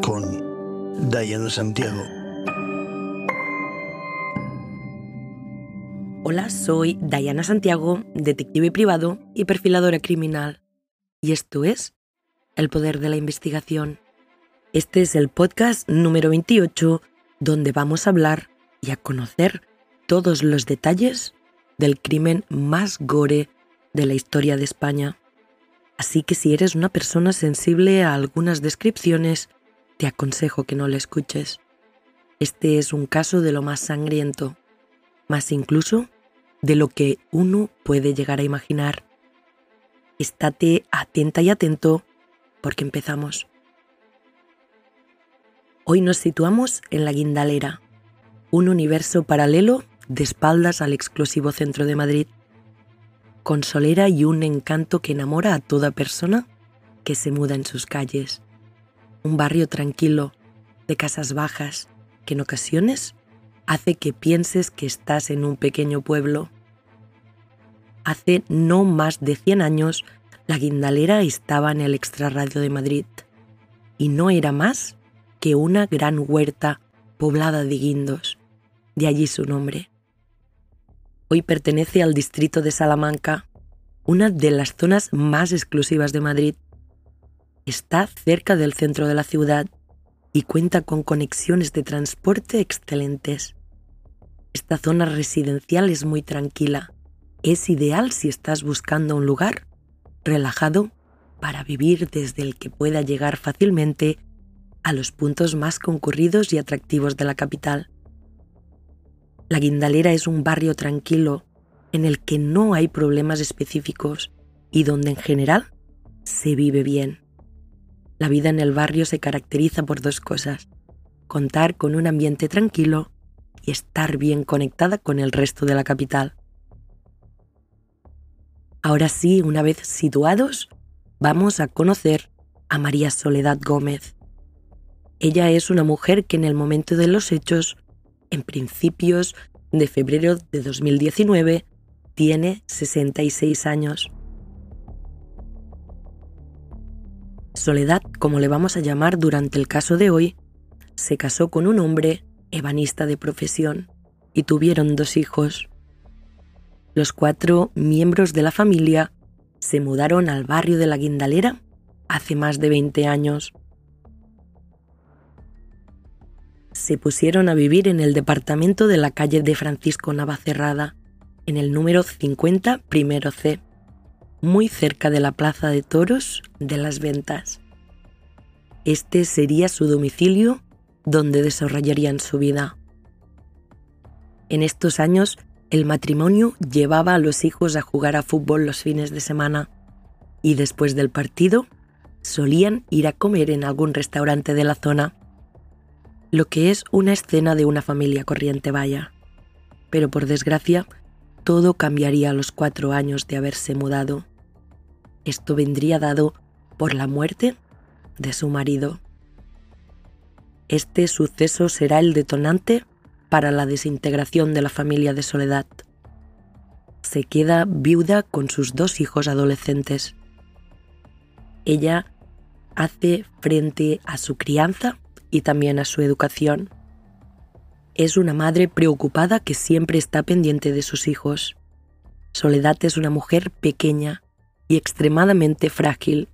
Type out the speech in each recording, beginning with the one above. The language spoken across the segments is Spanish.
Con Diana Santiago. Hola, soy Diana Santiago, detective privado y perfiladora criminal. Y esto es El Poder de la Investigación. Este es el podcast número 28 donde vamos a hablar y a conocer todos los detalles del crimen más gore de la historia de España. Así que si eres una persona sensible a algunas descripciones, te aconsejo que no la escuches. Este es un caso de lo más sangriento, más incluso de lo que uno puede llegar a imaginar. Estate atenta y atento porque empezamos. Hoy nos situamos en la Guindalera, un universo paralelo de espaldas al exclusivo centro de Madrid con solera y un encanto que enamora a toda persona que se muda en sus calles. Un barrio tranquilo, de casas bajas, que en ocasiones hace que pienses que estás en un pequeño pueblo. Hace no más de 100 años, la guindalera estaba en el extrarradio de Madrid y no era más que una gran huerta poblada de guindos, de allí su nombre. Hoy pertenece al distrito de Salamanca, una de las zonas más exclusivas de Madrid. Está cerca del centro de la ciudad y cuenta con conexiones de transporte excelentes. Esta zona residencial es muy tranquila. Es ideal si estás buscando un lugar relajado para vivir desde el que pueda llegar fácilmente a los puntos más concurridos y atractivos de la capital. La Guindalera es un barrio tranquilo en el que no hay problemas específicos y donde en general se vive bien. La vida en el barrio se caracteriza por dos cosas, contar con un ambiente tranquilo y estar bien conectada con el resto de la capital. Ahora sí, una vez situados, vamos a conocer a María Soledad Gómez. Ella es una mujer que en el momento de los hechos en principios de febrero de 2019, tiene 66 años. Soledad, como le vamos a llamar durante el caso de hoy, se casó con un hombre ebanista de profesión y tuvieron dos hijos. Los cuatro miembros de la familia se mudaron al barrio de la Guindalera hace más de 20 años. Se pusieron a vivir en el departamento de la calle de Francisco Navacerrada, en el número 50 primero C, muy cerca de la Plaza de Toros de las Ventas. Este sería su domicilio donde desarrollarían su vida. En estos años, el matrimonio llevaba a los hijos a jugar a fútbol los fines de semana y después del partido solían ir a comer en algún restaurante de la zona lo que es una escena de una familia corriente vaya. Pero por desgracia, todo cambiaría a los cuatro años de haberse mudado. Esto vendría dado por la muerte de su marido. Este suceso será el detonante para la desintegración de la familia de Soledad. Se queda viuda con sus dos hijos adolescentes. Ella hace frente a su crianza y también a su educación. Es una madre preocupada que siempre está pendiente de sus hijos. Soledad es una mujer pequeña y extremadamente frágil.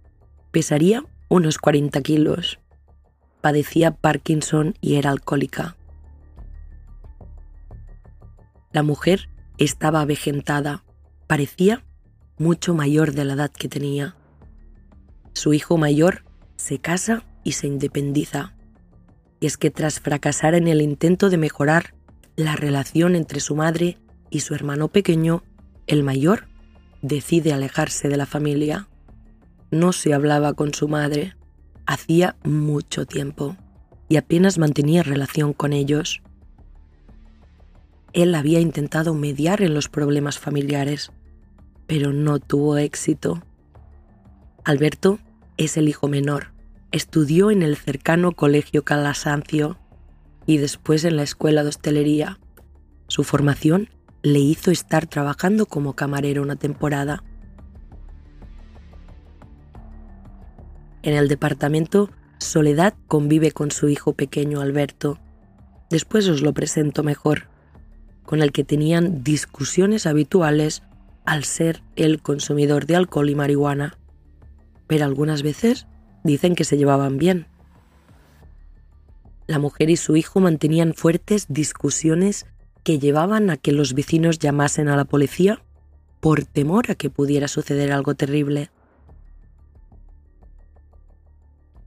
Pesaría unos 40 kilos. Padecía Parkinson y era alcohólica. La mujer estaba avejentada. Parecía mucho mayor de la edad que tenía. Su hijo mayor se casa y se independiza y es que tras fracasar en el intento de mejorar la relación entre su madre y su hermano pequeño, el mayor decide alejarse de la familia. No se hablaba con su madre hacía mucho tiempo y apenas mantenía relación con ellos. Él había intentado mediar en los problemas familiares, pero no tuvo éxito. Alberto es el hijo menor Estudió en el cercano Colegio Calasancio y después en la Escuela de Hostelería. Su formación le hizo estar trabajando como camarero una temporada. En el departamento, Soledad convive con su hijo pequeño Alberto. Después os lo presento mejor, con el que tenían discusiones habituales al ser el consumidor de alcohol y marihuana. Pero algunas veces dicen que se llevaban bien. La mujer y su hijo mantenían fuertes discusiones que llevaban a que los vecinos llamasen a la policía por temor a que pudiera suceder algo terrible.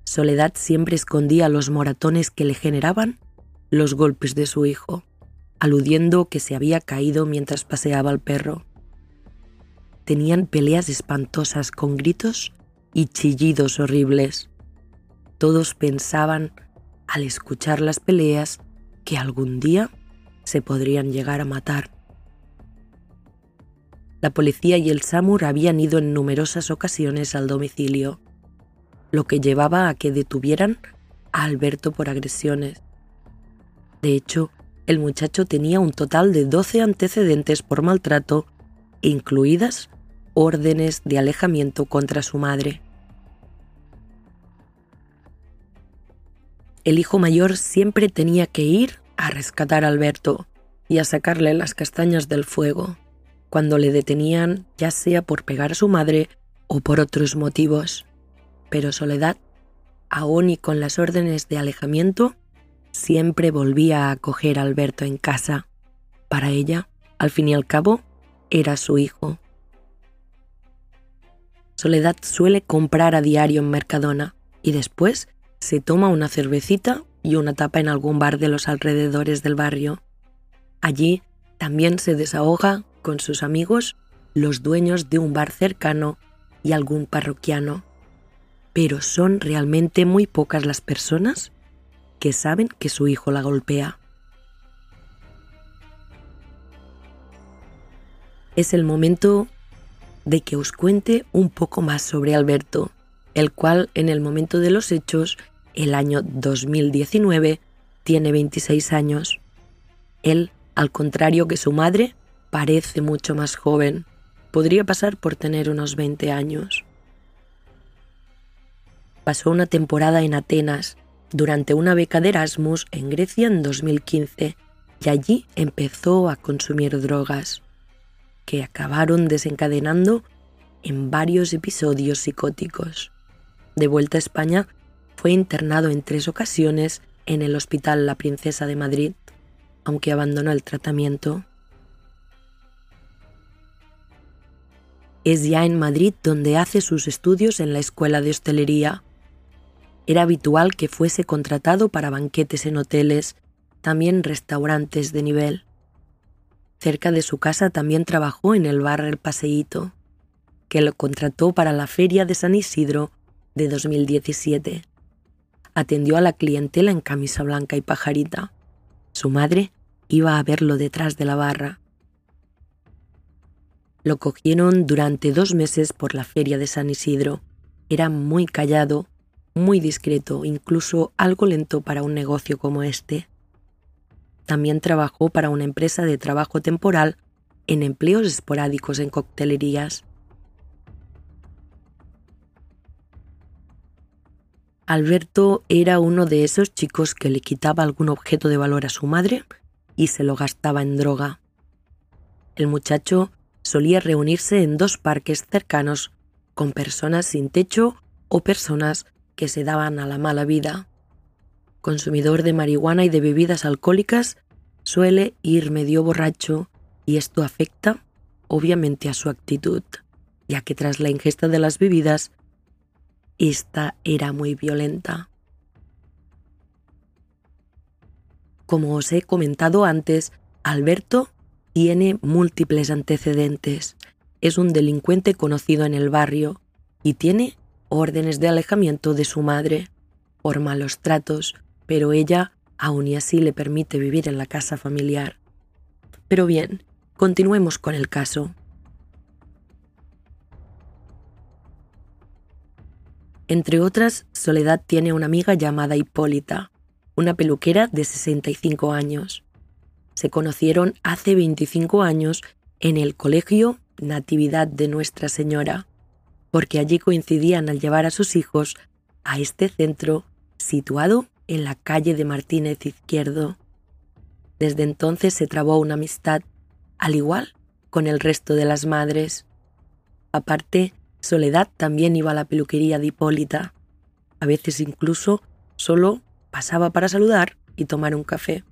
Soledad siempre escondía los moratones que le generaban los golpes de su hijo, aludiendo que se había caído mientras paseaba al perro. Tenían peleas espantosas con gritos y chillidos horribles. Todos pensaban, al escuchar las peleas, que algún día se podrían llegar a matar. La policía y el SAMUR habían ido en numerosas ocasiones al domicilio, lo que llevaba a que detuvieran a Alberto por agresiones. De hecho, el muchacho tenía un total de 12 antecedentes por maltrato, incluidas órdenes de alejamiento contra su madre. El hijo mayor siempre tenía que ir a rescatar a Alberto y a sacarle las castañas del fuego cuando le detenían ya sea por pegar a su madre o por otros motivos. Pero Soledad, aún y con las órdenes de alejamiento, siempre volvía a acoger a Alberto en casa. Para ella, al fin y al cabo, era su hijo. Soledad suele comprar a diario en Mercadona y después se toma una cervecita y una tapa en algún bar de los alrededores del barrio. Allí también se desahoga con sus amigos, los dueños de un bar cercano y algún parroquiano. Pero son realmente muy pocas las personas que saben que su hijo la golpea. Es el momento de que os cuente un poco más sobre Alberto, el cual en el momento de los hechos, el año 2019, tiene 26 años. Él, al contrario que su madre, parece mucho más joven. Podría pasar por tener unos 20 años. Pasó una temporada en Atenas durante una beca de Erasmus en Grecia en 2015 y allí empezó a consumir drogas, que acabaron desencadenando en varios episodios psicóticos. De vuelta a España, fue internado en tres ocasiones en el Hospital La Princesa de Madrid, aunque abandonó el tratamiento. Es ya en Madrid donde hace sus estudios en la Escuela de Hostelería. Era habitual que fuese contratado para banquetes en hoteles, también restaurantes de nivel. Cerca de su casa también trabajó en el bar El Paseíto, que lo contrató para la Feria de San Isidro de 2017. Atendió a la clientela en camisa blanca y pajarita. Su madre iba a verlo detrás de la barra. Lo cogieron durante dos meses por la feria de San Isidro. Era muy callado, muy discreto, incluso algo lento para un negocio como este. También trabajó para una empresa de trabajo temporal en empleos esporádicos en coctelerías. Alberto era uno de esos chicos que le quitaba algún objeto de valor a su madre y se lo gastaba en droga. El muchacho solía reunirse en dos parques cercanos con personas sin techo o personas que se daban a la mala vida. Consumidor de marihuana y de bebidas alcohólicas, suele ir medio borracho y esto afecta obviamente a su actitud, ya que tras la ingesta de las bebidas, esta era muy violenta. Como os he comentado antes, Alberto tiene múltiples antecedentes. Es un delincuente conocido en el barrio y tiene órdenes de alejamiento de su madre por malos tratos, pero ella aún y así le permite vivir en la casa familiar. Pero bien, continuemos con el caso. Entre otras, Soledad tiene una amiga llamada Hipólita, una peluquera de 65 años se conocieron hace 25 años en el Colegio Natividad de Nuestra Señora, porque allí coincidían al llevar a sus hijos a este centro situado en la calle de Martínez Izquierdo. Desde entonces se trabó una amistad, al igual con el resto de las madres. Aparte, Soledad también iba a la peluquería de Hipólita. A veces incluso solo pasaba para saludar y tomar un café.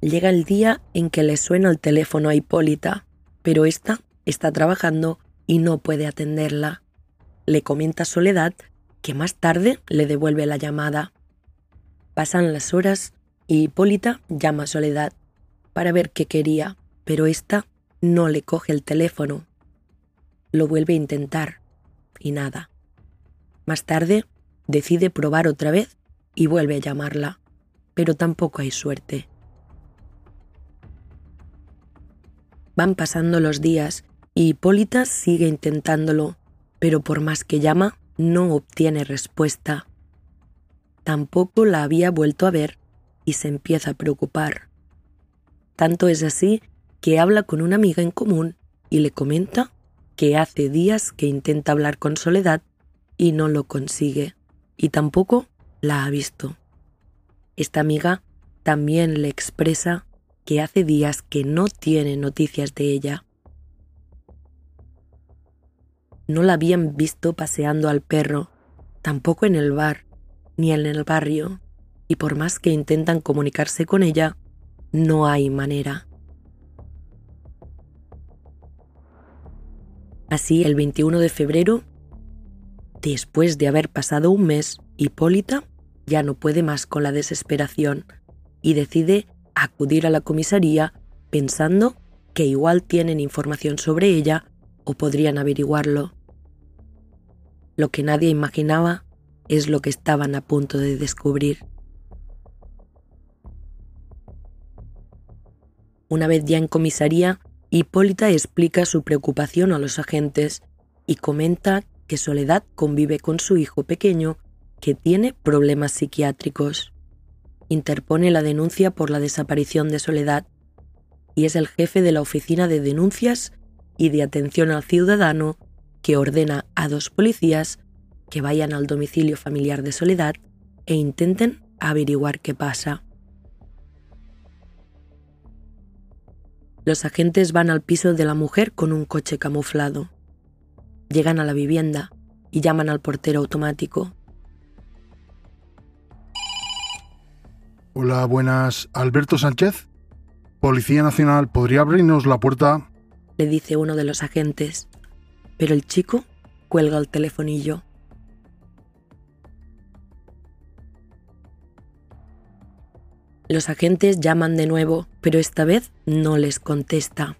Llega el día en que le suena el teléfono a Hipólita, pero ésta está trabajando y no puede atenderla. Le comenta Soledad que más tarde le devuelve la llamada. Pasan las horas y Hipólita llama a Soledad para ver qué quería, pero ésta no le coge el teléfono. Lo vuelve a intentar y nada. Más tarde decide probar otra vez y vuelve a llamarla, pero tampoco hay suerte. Van pasando los días y Hipólita sigue intentándolo, pero por más que llama, no obtiene respuesta. Tampoco la había vuelto a ver y se empieza a preocupar. Tanto es así que habla con una amiga en común y le comenta que hace días que intenta hablar con Soledad y no lo consigue, y tampoco la ha visto. Esta amiga también le expresa que hace días que no tiene noticias de ella. No la habían visto paseando al perro, tampoco en el bar, ni en el barrio, y por más que intentan comunicarse con ella, no hay manera. Así, el 21 de febrero, después de haber pasado un mes, Hipólita ya no puede más con la desesperación y decide acudir a la comisaría pensando que igual tienen información sobre ella o podrían averiguarlo. Lo que nadie imaginaba es lo que estaban a punto de descubrir. Una vez ya en comisaría, Hipólita explica su preocupación a los agentes y comenta que Soledad convive con su hijo pequeño que tiene problemas psiquiátricos interpone la denuncia por la desaparición de Soledad y es el jefe de la Oficina de Denuncias y de Atención al Ciudadano que ordena a dos policías que vayan al domicilio familiar de Soledad e intenten averiguar qué pasa. Los agentes van al piso de la mujer con un coche camuflado. Llegan a la vivienda y llaman al portero automático. Hola, buenas. Alberto Sánchez. Policía Nacional, ¿podría abrirnos la puerta? Le dice uno de los agentes. Pero el chico cuelga el telefonillo. Los agentes llaman de nuevo, pero esta vez no les contesta.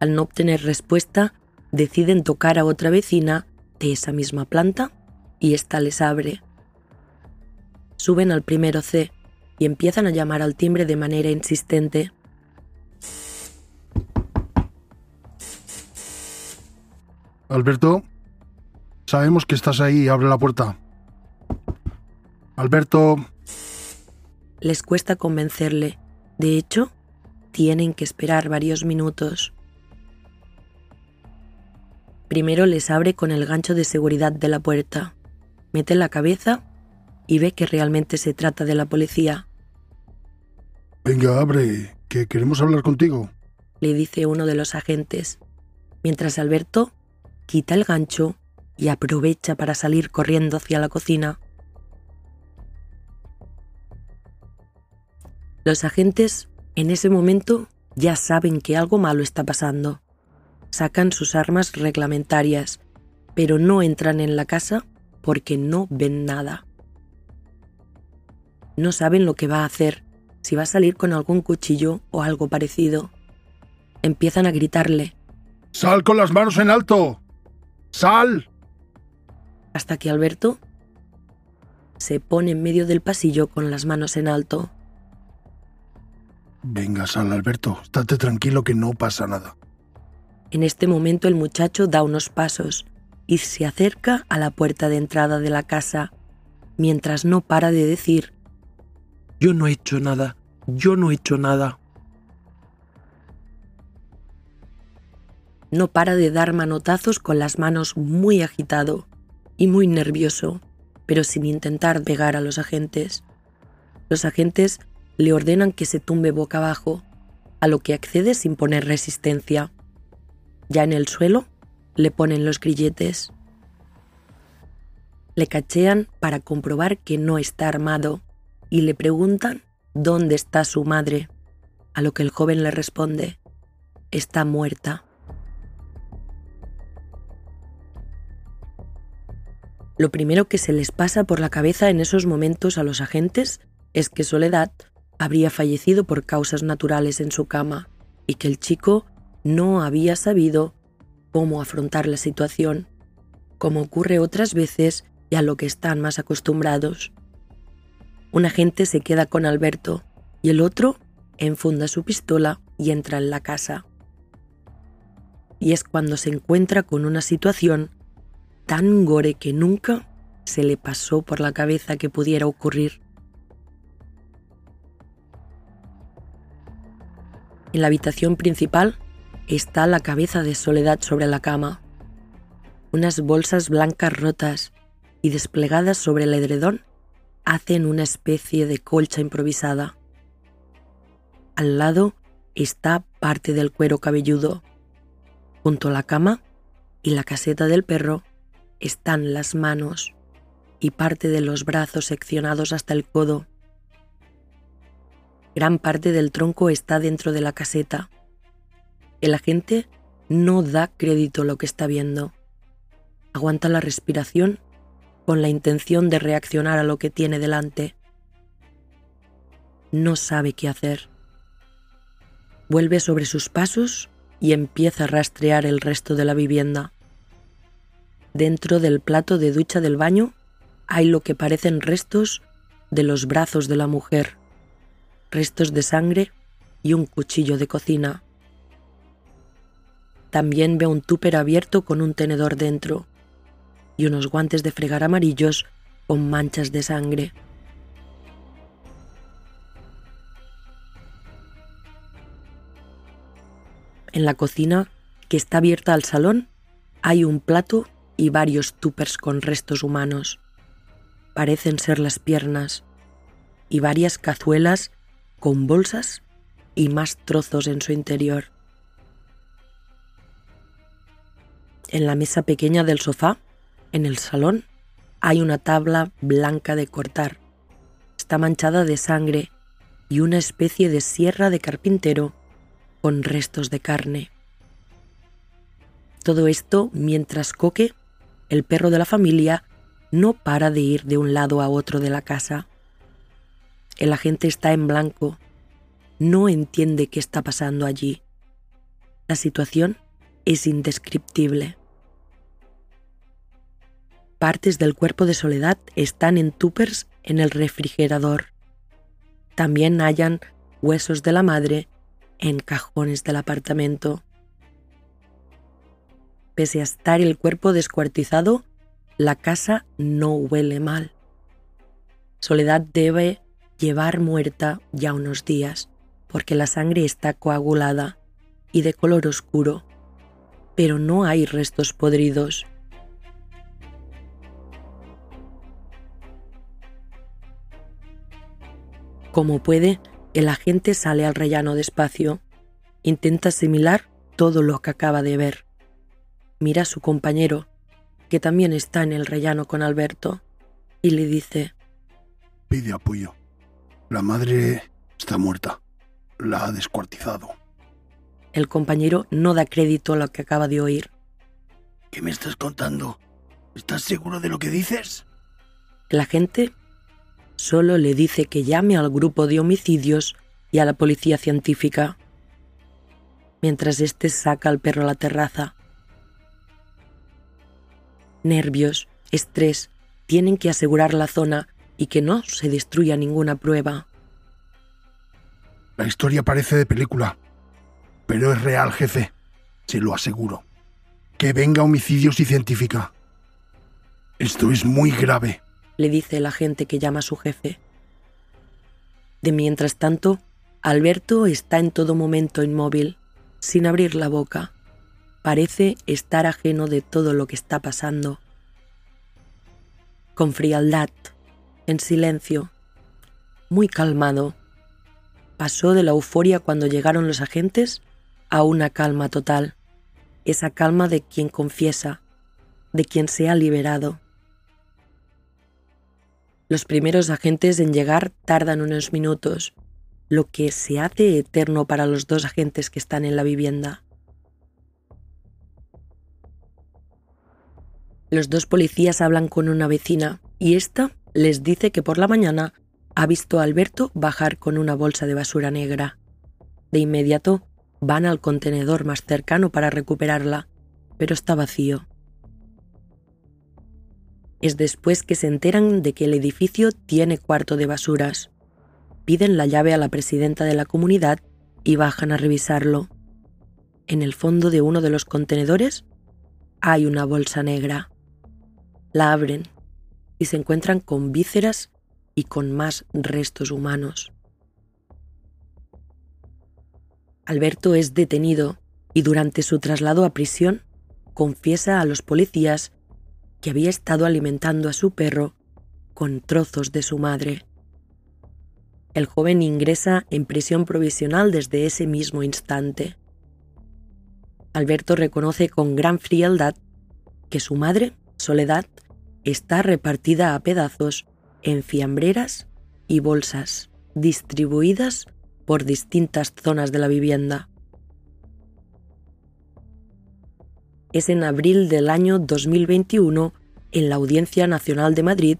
Al no obtener respuesta, deciden tocar a otra vecina de esa misma planta y ésta les abre. Suben al primero C, y empiezan a llamar al timbre de manera insistente. Alberto, sabemos que estás ahí, abre la puerta. Alberto. Les cuesta convencerle. De hecho, tienen que esperar varios minutos. Primero les abre con el gancho de seguridad de la puerta, mete la cabeza y ve que realmente se trata de la policía. Venga, abre, que queremos hablar contigo, le dice uno de los agentes, mientras Alberto quita el gancho y aprovecha para salir corriendo hacia la cocina. Los agentes en ese momento ya saben que algo malo está pasando. Sacan sus armas reglamentarias, pero no entran en la casa porque no ven nada. No saben lo que va a hacer si va a salir con algún cuchillo o algo parecido. Empiezan a gritarle. ¡Sal con las manos en alto! ¡Sal! Hasta que Alberto se pone en medio del pasillo con las manos en alto. Venga, sal, Alberto. Estate tranquilo que no pasa nada. En este momento el muchacho da unos pasos y se acerca a la puerta de entrada de la casa, mientras no para de decir yo no he hecho nada. Yo no he hecho nada. No para de dar manotazos con las manos muy agitado y muy nervioso, pero sin intentar pegar a los agentes. Los agentes le ordenan que se tumbe boca abajo, a lo que accede sin poner resistencia. Ya en el suelo, le ponen los grilletes. Le cachean para comprobar que no está armado y le preguntan dónde está su madre, a lo que el joven le responde, está muerta. Lo primero que se les pasa por la cabeza en esos momentos a los agentes es que Soledad habría fallecido por causas naturales en su cama y que el chico no había sabido cómo afrontar la situación, como ocurre otras veces y a lo que están más acostumbrados. Un agente se queda con Alberto y el otro enfunda su pistola y entra en la casa. Y es cuando se encuentra con una situación tan gore que nunca se le pasó por la cabeza que pudiera ocurrir. En la habitación principal está la cabeza de Soledad sobre la cama, unas bolsas blancas rotas y desplegadas sobre el edredón hacen una especie de colcha improvisada. Al lado está parte del cuero cabelludo. Junto a la cama y la caseta del perro están las manos y parte de los brazos seccionados hasta el codo. Gran parte del tronco está dentro de la caseta. El agente no da crédito a lo que está viendo. Aguanta la respiración con la intención de reaccionar a lo que tiene delante. No sabe qué hacer. Vuelve sobre sus pasos y empieza a rastrear el resto de la vivienda. Dentro del plato de ducha del baño hay lo que parecen restos de los brazos de la mujer, restos de sangre y un cuchillo de cocina. También ve un túper abierto con un tenedor dentro y unos guantes de fregar amarillos con manchas de sangre. En la cocina, que está abierta al salón, hay un plato y varios tupers con restos humanos. Parecen ser las piernas y varias cazuelas con bolsas y más trozos en su interior. En la mesa pequeña del sofá, en el salón, hay una tabla blanca de cortar. Está manchada de sangre y una especie de sierra de carpintero con restos de carne. Todo esto mientras Coque el perro de la familia no para de ir de un lado a otro de la casa. El agente está en blanco, no entiende qué está pasando allí. La situación es indescriptible. Partes del cuerpo de Soledad están en tupers en el refrigerador. También hallan huesos de la madre en cajones del apartamento. Pese a estar el cuerpo descuartizado, la casa no huele mal. Soledad debe llevar muerta ya unos días, porque la sangre está coagulada y de color oscuro, pero no hay restos podridos. Como puede, el agente sale al rellano despacio. Intenta asimilar todo lo que acaba de ver mira a su compañero, que también está en el rellano con Alberto, y le dice, Pide apoyo. La madre está muerta. La ha descuartizado. El compañero no da crédito a lo que acaba de oír. ¿Qué me estás contando? ¿Estás seguro de lo que dices? La gente solo le dice que llame al grupo de homicidios y a la policía científica. Mientras éste saca al perro a la terraza, nervios, estrés, tienen que asegurar la zona y que no se destruya ninguna prueba. La historia parece de película, pero es real, jefe, se lo aseguro. Que venga homicidios y científica. Esto es muy grave, le dice el agente que llama a su jefe. De mientras tanto, Alberto está en todo momento inmóvil, sin abrir la boca parece estar ajeno de todo lo que está pasando. con frialdad, en silencio, muy calmado. Pasó de la euforia cuando llegaron los agentes a una calma total, esa calma de quien confiesa, de quien se ha liberado. Los primeros agentes en llegar tardan unos minutos, lo que se hace eterno para los dos agentes que están en la vivienda. Los dos policías hablan con una vecina y ésta les dice que por la mañana ha visto a Alberto bajar con una bolsa de basura negra. De inmediato van al contenedor más cercano para recuperarla, pero está vacío. Es después que se enteran de que el edificio tiene cuarto de basuras. Piden la llave a la presidenta de la comunidad y bajan a revisarlo. En el fondo de uno de los contenedores hay una bolsa negra. La abren y se encuentran con vísceras y con más restos humanos. Alberto es detenido y durante su traslado a prisión confiesa a los policías que había estado alimentando a su perro con trozos de su madre. El joven ingresa en prisión provisional desde ese mismo instante. Alberto reconoce con gran frialdad que su madre, Soledad, está repartida a pedazos en fiambreras y bolsas distribuidas por distintas zonas de la vivienda. Es en abril del año 2021 en la Audiencia Nacional de Madrid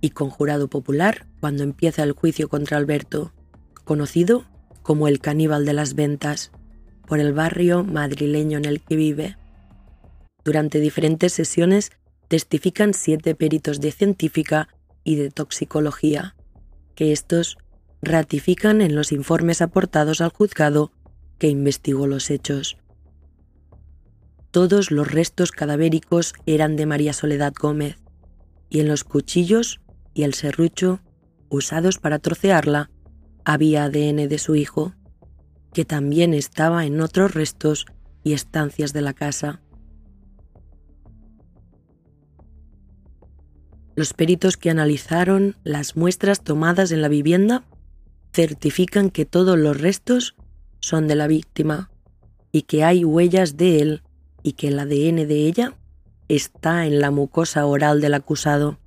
y con jurado popular cuando empieza el juicio contra Alberto, conocido como el caníbal de las ventas, por el barrio madrileño en el que vive. Durante diferentes sesiones testifican siete peritos de científica y de toxicología, que estos ratifican en los informes aportados al juzgado que investigó los hechos. Todos los restos cadavéricos eran de María Soledad Gómez, y en los cuchillos y el serrucho usados para trocearla había ADN de su hijo, que también estaba en otros restos y estancias de la casa. Los peritos que analizaron las muestras tomadas en la vivienda certifican que todos los restos son de la víctima y que hay huellas de él y que el ADN de ella está en la mucosa oral del acusado.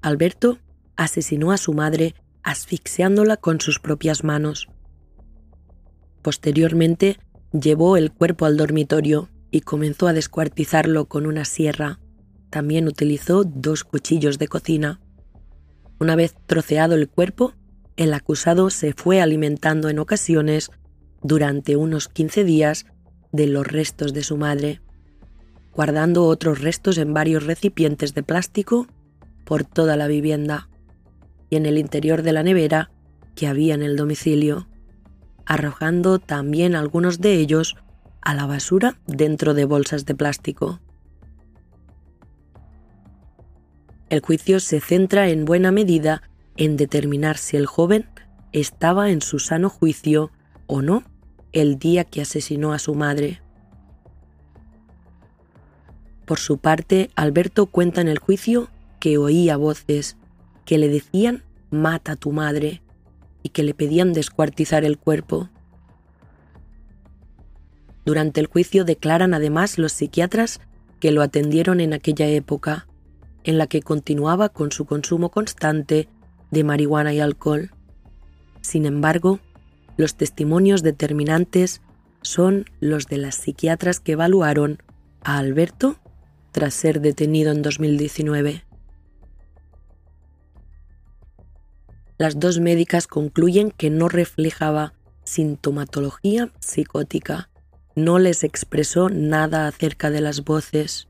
Alberto asesinó a su madre asfixiándola con sus propias manos. Posteriormente Llevó el cuerpo al dormitorio y comenzó a descuartizarlo con una sierra. También utilizó dos cuchillos de cocina. Una vez troceado el cuerpo, el acusado se fue alimentando en ocasiones durante unos 15 días de los restos de su madre, guardando otros restos en varios recipientes de plástico por toda la vivienda y en el interior de la nevera que había en el domicilio arrojando también algunos de ellos a la basura dentro de bolsas de plástico. El juicio se centra en buena medida en determinar si el joven estaba en su sano juicio o no el día que asesinó a su madre. Por su parte, Alberto cuenta en el juicio que oía voces que le decían mata a tu madre y que le pedían descuartizar el cuerpo. Durante el juicio declaran además los psiquiatras que lo atendieron en aquella época, en la que continuaba con su consumo constante de marihuana y alcohol. Sin embargo, los testimonios determinantes son los de las psiquiatras que evaluaron a Alberto tras ser detenido en 2019. Las dos médicas concluyen que no reflejaba sintomatología psicótica, no les expresó nada acerca de las voces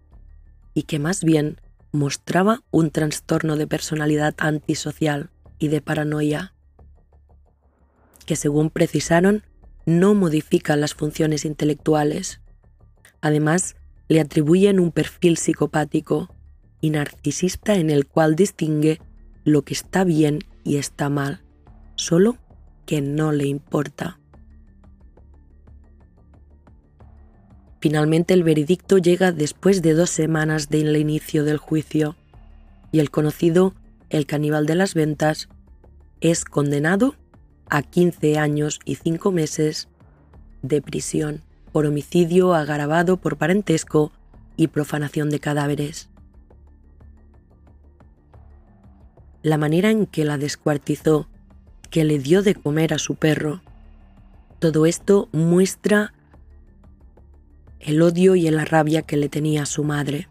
y que más bien mostraba un trastorno de personalidad antisocial y de paranoia, que según precisaron no modifica las funciones intelectuales. Además, le atribuyen un perfil psicopático y narcisista en el cual distingue lo que está bien y está mal, solo que no le importa. Finalmente el veredicto llega después de dos semanas del inicio del juicio y el conocido el caníbal de las ventas es condenado a 15 años y 5 meses de prisión por homicidio agravado por parentesco y profanación de cadáveres. La manera en que la descuartizó, que le dio de comer a su perro, todo esto muestra el odio y la rabia que le tenía a su madre.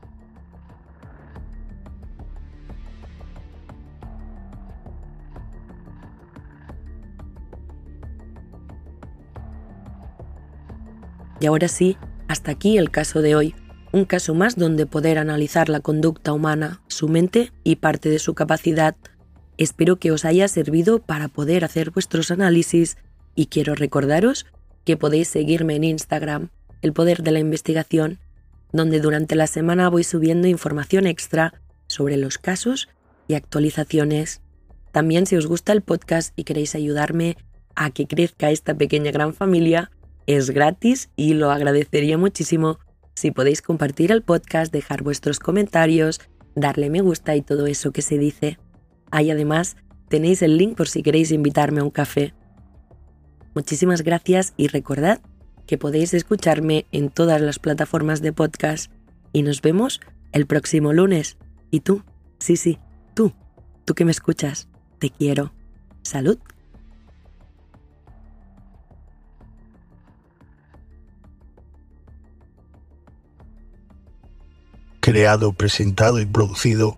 Y ahora sí, hasta aquí el caso de hoy, un caso más donde poder analizar la conducta humana, su mente y parte de su capacidad. Espero que os haya servido para poder hacer vuestros análisis y quiero recordaros que podéis seguirme en Instagram el Poder de la Investigación, donde durante la semana voy subiendo información extra sobre los casos y actualizaciones. También si os gusta el podcast y queréis ayudarme a que crezca esta pequeña gran familia, es gratis y lo agradecería muchísimo si podéis compartir el podcast, dejar vuestros comentarios, darle me gusta y todo eso que se dice. Ahí además tenéis el link por si queréis invitarme a un café. Muchísimas gracias y recordad que podéis escucharme en todas las plataformas de podcast y nos vemos el próximo lunes. Y tú, sí, sí, tú, tú que me escuchas, te quiero. Salud. Creado, presentado y producido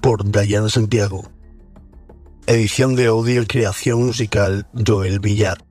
por Dayan Santiago. Edición de audio y creación musical Joel Villar.